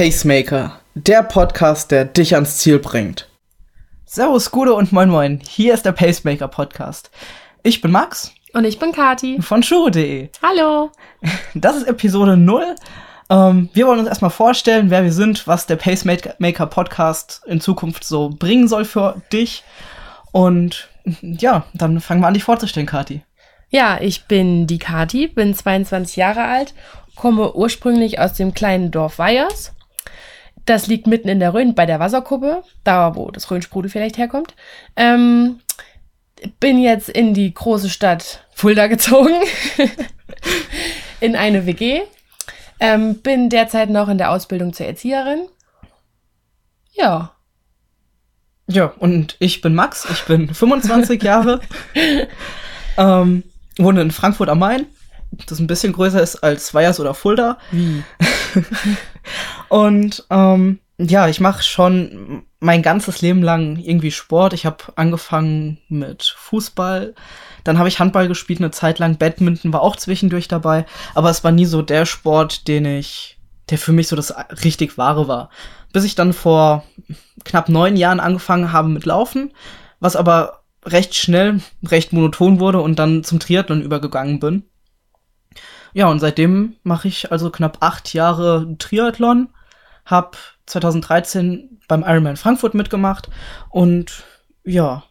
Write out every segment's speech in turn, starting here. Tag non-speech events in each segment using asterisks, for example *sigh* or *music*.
Pacemaker, der Podcast, der dich ans Ziel bringt. Servus, Gude und Moin Moin. Hier ist der Pacemaker Podcast. Ich bin Max. Und ich bin Kati. Von Shuro.de. Hallo. Das ist Episode 0. Ähm, wir wollen uns erstmal vorstellen, wer wir sind, was der Pacemaker Podcast in Zukunft so bringen soll für dich. Und ja, dann fangen wir an, dich vorzustellen, Kati. Ja, ich bin die Kati, bin 22 Jahre alt, komme ursprünglich aus dem kleinen Dorf Weyers. Das liegt mitten in der Rhön bei der Wasserkuppe, da wo das Rhönsprudel vielleicht herkommt. Ähm, bin jetzt in die große Stadt Fulda gezogen, *laughs* in eine WG. Ähm, bin derzeit noch in der Ausbildung zur Erzieherin. Ja. Ja, und ich bin Max, ich bin 25 Jahre, *laughs* ähm, wohne in Frankfurt am Main, das ein bisschen größer ist als Weyers oder Fulda. Wie? *laughs* und ähm, ja, ich mache schon mein ganzes Leben lang irgendwie Sport. Ich habe angefangen mit Fußball, dann habe ich Handball gespielt eine Zeit lang, Badminton war auch zwischendurch dabei, aber es war nie so der Sport, den ich, der für mich so das richtig wahre war. Bis ich dann vor knapp neun Jahren angefangen habe mit Laufen, was aber recht schnell, recht monoton wurde und dann zum Triathlon übergegangen bin. Ja, und seitdem mache ich also knapp acht Jahre Triathlon, habe 2013 beim Ironman Frankfurt mitgemacht und ja,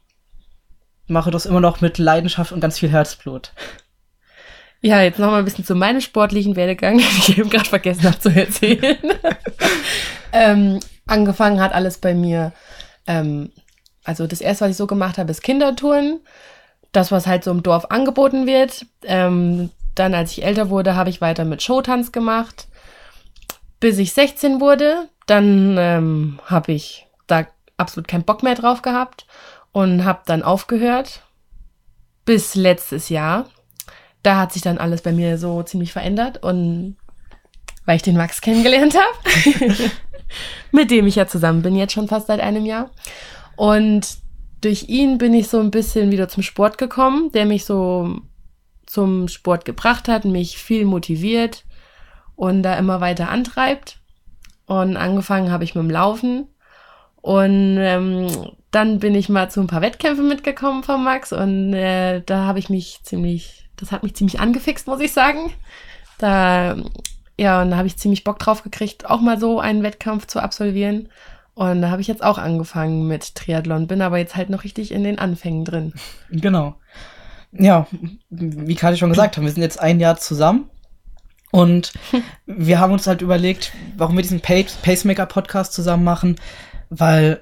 mache das immer noch mit Leidenschaft und ganz viel Herzblut. Ja, jetzt noch mal ein bisschen zu meinem sportlichen Werdegang, *laughs* den ich eben gerade vergessen habe zu erzählen. *laughs* ähm, angefangen hat alles bei mir, ähm, also das erste, was ich so gemacht habe, ist Kindertouren. Das, was halt so im Dorf angeboten wird. Ähm, dann, als ich älter wurde, habe ich weiter mit Showtanz gemacht. Bis ich 16 wurde, dann ähm, habe ich da absolut keinen Bock mehr drauf gehabt und habe dann aufgehört. Bis letztes Jahr. Da hat sich dann alles bei mir so ziemlich verändert und weil ich den Max kennengelernt habe, *laughs* mit dem ich ja zusammen bin jetzt schon fast seit einem Jahr. Und durch ihn bin ich so ein bisschen wieder zum Sport gekommen, der mich so zum Sport gebracht hat, mich viel motiviert und da immer weiter antreibt. Und angefangen habe ich mit dem Laufen. Und ähm, dann bin ich mal zu ein paar Wettkämpfen mitgekommen von Max und äh, da habe ich mich ziemlich, das hat mich ziemlich angefixt, muss ich sagen. Da, ja, und da habe ich ziemlich Bock drauf gekriegt, auch mal so einen Wettkampf zu absolvieren. Und da habe ich jetzt auch angefangen mit Triathlon, bin aber jetzt halt noch richtig in den Anfängen drin. Genau. Ja, wie Kati schon gesagt haben, wir sind jetzt ein Jahr zusammen. Und wir haben uns halt überlegt, warum wir diesen Pacemaker-Podcast zusammen machen, weil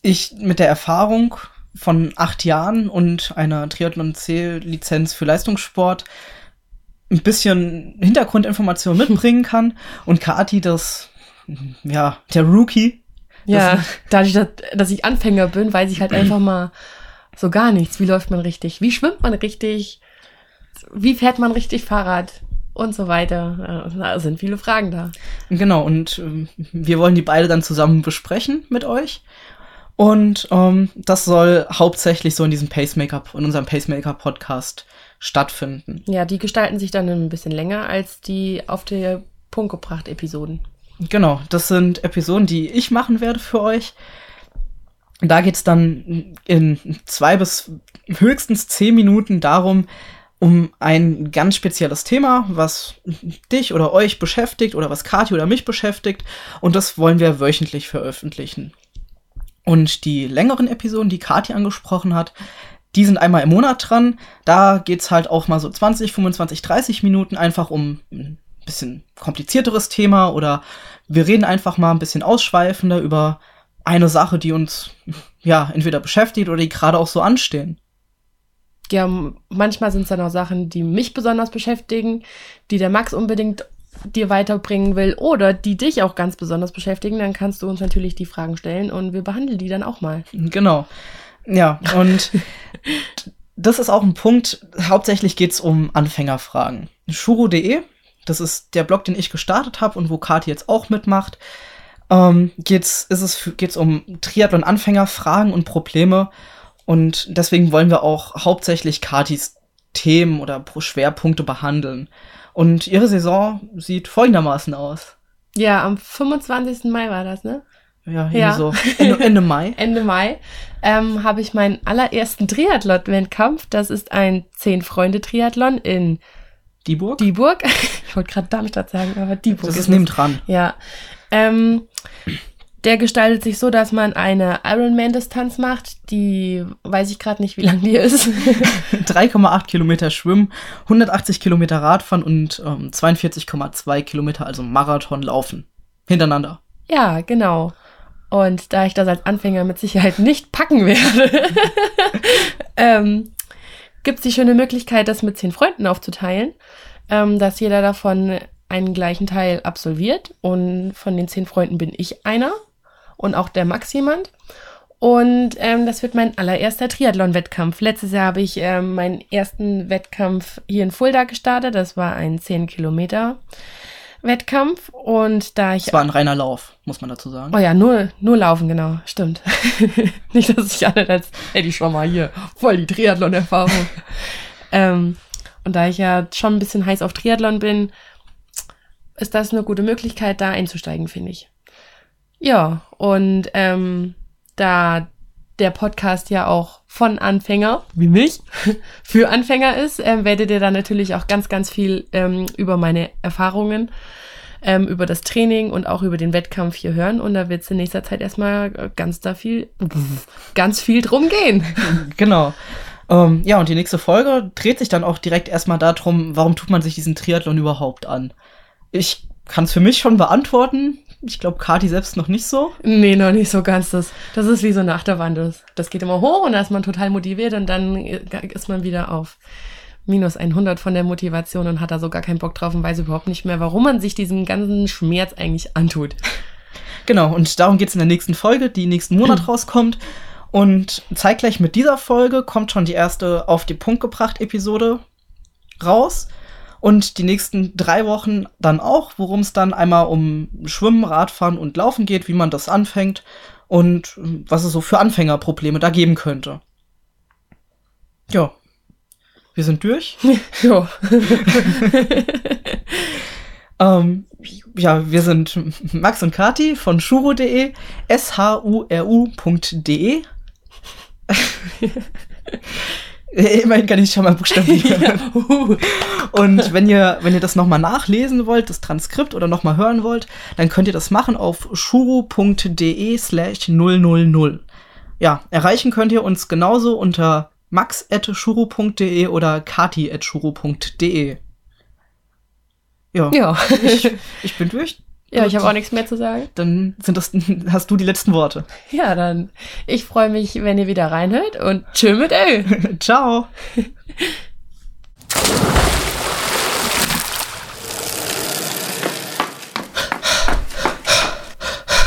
ich mit der Erfahrung von acht Jahren und einer Triathlon-C-Lizenz für Leistungssport ein bisschen Hintergrundinformation *laughs* mitbringen kann und Kati das, ja, der Rookie. Ja, dadurch, dass, dass ich Anfänger bin, weiß ich halt einfach mal so gar nichts. Wie läuft man richtig? Wie schwimmt man richtig? Wie fährt man richtig Fahrrad? Und so weiter. Da sind viele Fragen da. Genau, und äh, wir wollen die beide dann zusammen besprechen mit euch. Und ähm, das soll hauptsächlich so in diesem Pacemaker, in unserem Pacemaker-Podcast stattfinden. Ja, die gestalten sich dann ein bisschen länger als die auf der Punkt gebracht Episoden. Genau, das sind Episoden, die ich machen werde für euch. Da geht's dann in zwei bis höchstens zehn Minuten darum, um ein ganz spezielles Thema, was dich oder euch beschäftigt oder was Kathi oder mich beschäftigt. Und das wollen wir wöchentlich veröffentlichen. Und die längeren Episoden, die Kathi angesprochen hat, die sind einmal im Monat dran. Da geht's halt auch mal so 20, 25, 30 Minuten einfach um ein bisschen komplizierteres Thema oder wir reden einfach mal ein bisschen ausschweifender über eine Sache, die uns ja entweder beschäftigt oder die gerade auch so anstehen. Ja, manchmal sind es dann auch Sachen, die mich besonders beschäftigen, die der Max unbedingt dir weiterbringen will oder die dich auch ganz besonders beschäftigen, dann kannst du uns natürlich die Fragen stellen und wir behandeln die dann auch mal. Genau. Ja, und *laughs* das ist auch ein Punkt, hauptsächlich geht es um Anfängerfragen. Shuro.de, das ist der Blog, den ich gestartet habe und wo Kati jetzt auch mitmacht ähm, geht's, ist es, geht's um Triathlon-Anfängerfragen und Probleme. Und deswegen wollen wir auch hauptsächlich Katis Themen oder Schwerpunkte behandeln. Und ihre Saison sieht folgendermaßen aus. Ja, am 25. Mai war das, ne? Ja, ja. so Ende, Ende Mai. *laughs* Ende Mai ähm, habe ich meinen allerersten Triathlon-Wettkampf. Das ist ein Zehn-Freunde-Triathlon in Dieburg. Dieburg. *laughs* Ich wollte gerade Darmstadt sagen, aber Dieburg. Das ist, ist nebendran. Ja. Ähm, der gestaltet sich so, dass man eine Ironman-Distanz macht. Die weiß ich gerade nicht, wie lang die ist. *laughs* 3,8 Kilometer Schwimmen, 180 Kilometer Radfahren und ähm, 42,2 Kilometer, also Marathon laufen. Hintereinander. Ja, genau. Und da ich das als Anfänger mit Sicherheit nicht packen werde, *laughs* ähm, gibt es die schöne Möglichkeit, das mit zehn Freunden aufzuteilen, ähm, dass jeder davon einen gleichen Teil absolviert. Und von den zehn Freunden bin ich einer und auch der Max jemand. Und ähm, das wird mein allererster Triathlon-Wettkampf. Letztes Jahr habe ich ähm, meinen ersten Wettkampf hier in Fulda gestartet. Das war ein 10 Kilometer Wettkampf und da ich. Es war ein reiner Lauf, muss man dazu sagen. Oh ja, nur, nur laufen, genau, stimmt. *laughs* Nicht, dass ich alle als, ey, die schon mal hier, voll die Triathlon-Erfahrung. *laughs* ähm, und da ich ja schon ein bisschen heiß auf Triathlon bin, ist das eine gute Möglichkeit, da einzusteigen, finde ich. Ja, und ähm, da der Podcast ja auch von Anfänger, wie mich, *laughs* für Anfänger ist, ähm, werdet ihr dann natürlich auch ganz, ganz viel ähm, über meine Erfahrungen, ähm, über das Training und auch über den Wettkampf hier hören. Und da wird es in nächster Zeit erstmal ganz da viel, *laughs* ganz viel drum gehen. *laughs* Genau. Ähm, ja, und die nächste Folge dreht sich dann auch direkt erstmal darum, warum tut man sich diesen Triathlon überhaupt an? Ich kann es für mich schon beantworten. Ich glaube, Kati selbst noch nicht so. Nee, noch nicht so ganz. Das, das ist wie so eine Achterbahn. Das, das geht immer hoch und da ist man total motiviert und dann ist man wieder auf minus 100 von der Motivation und hat da so gar keinen Bock drauf und weiß überhaupt nicht mehr, warum man sich diesen ganzen Schmerz eigentlich antut. Genau, und darum geht es in der nächsten Folge, die nächsten Monat *clears throat* rauskommt. Und zeitgleich mit dieser Folge kommt schon die erste auf die Punkt gebracht Episode raus. Und die nächsten drei Wochen dann auch, worum es dann einmal um Schwimmen, Radfahren und Laufen geht, wie man das anfängt und was es so für Anfängerprobleme da geben könnte. Ja. Wir sind durch. *laughs* ja. *laughs* ähm, ja, wir sind Max und Kati von shuro.de, s-h-u-r-u.de. *laughs* *laughs* Immerhin kann ich schon mal buchstabieren. *laughs* ja. Und wenn ihr, wenn ihr das nochmal nachlesen wollt, das Transkript oder nochmal hören wollt, dann könnt ihr das machen auf shuru.de slash 000. Ja, erreichen könnt ihr uns genauso unter max.shuru.de oder kati.shuru.de. Ja, ja. ich, ich bin durch. Ja, ich habe auch nichts mehr zu sagen. Dann sind das, *laughs* hast du die letzten Worte. Ja, dann ich freue mich, wenn ihr wieder reinhört und tschö mit Ö. *laughs* Ciao.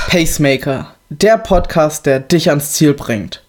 Pacemaker, der Podcast, der dich ans Ziel bringt.